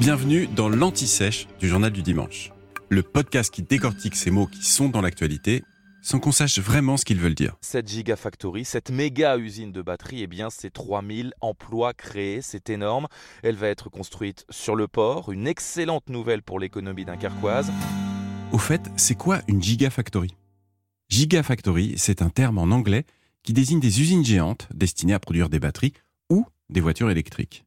Bienvenue dans l'Anti-Sèche du Journal du Dimanche. Le podcast qui décortique ces mots qui sont dans l'actualité sans qu'on sache vraiment ce qu'ils veulent dire. Cette Gigafactory, cette méga usine de batterie, eh bien, c'est 3000 emplois créés, c'est énorme. Elle va être construite sur le port, une excellente nouvelle pour l'économie dunkerquoise. Au fait, c'est quoi une Gigafactory? Gigafactory, c'est un terme en anglais qui désigne des usines géantes destinées à produire des batteries ou des voitures électriques.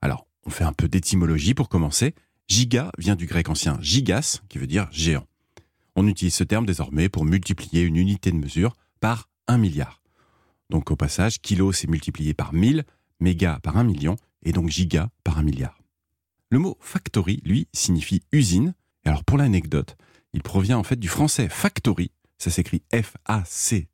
Alors, on fait un peu d'étymologie pour commencer. Giga vient du grec ancien gigas, qui veut dire géant. On utilise ce terme désormais pour multiplier une unité de mesure par un milliard. Donc au passage, kilo c'est multiplié par 1000, méga par un million, et donc giga par un milliard. Le mot factory, lui, signifie usine. Et alors pour l'anecdote, il provient en fait du français factory, ça s'écrit F-A-C-T-O-R-I-E,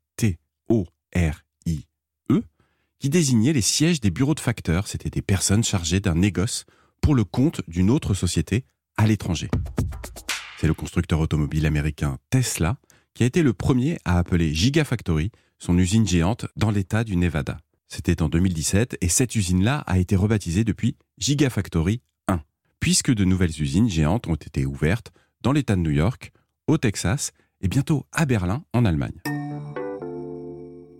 qui désignait les sièges des bureaux de facteurs, c'était des personnes chargées d'un négoce pour le compte d'une autre société à l'étranger. C'est le constructeur automobile américain Tesla qui a été le premier à appeler Gigafactory son usine géante dans l'état du Nevada. C'était en 2017 et cette usine-là a été rebaptisée depuis Gigafactory 1, puisque de nouvelles usines géantes ont été ouvertes dans l'état de New York, au Texas et bientôt à Berlin en Allemagne.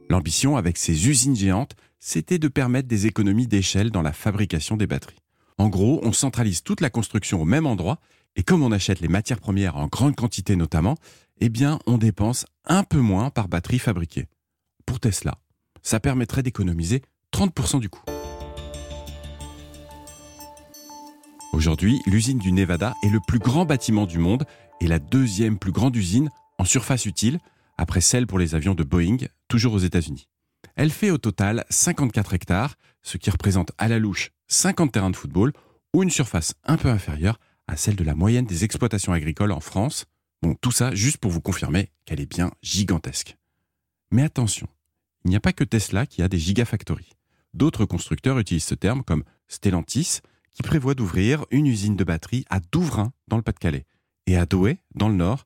L'ambition avec ces usines géantes, c'était de permettre des économies d'échelle dans la fabrication des batteries. En gros, on centralise toute la construction au même endroit et comme on achète les matières premières en grande quantité notamment, eh bien, on dépense un peu moins par batterie fabriquée. Pour Tesla, ça permettrait d'économiser 30% du coût. Aujourd'hui, l'usine du Nevada est le plus grand bâtiment du monde et la deuxième plus grande usine en surface utile, après celle pour les avions de Boeing, toujours aux États-Unis. Elle fait au total 54 hectares, ce qui représente à la louche 50 terrains de football ou une surface un peu inférieure à celle de la moyenne des exploitations agricoles en France. Bon, tout ça juste pour vous confirmer qu'elle est bien gigantesque. Mais attention, il n'y a pas que Tesla qui a des gigafactories. D'autres constructeurs utilisent ce terme comme Stellantis, qui prévoit d'ouvrir une usine de batterie à Douvrin, dans le Pas-de-Calais. Et à Douai, dans le Nord,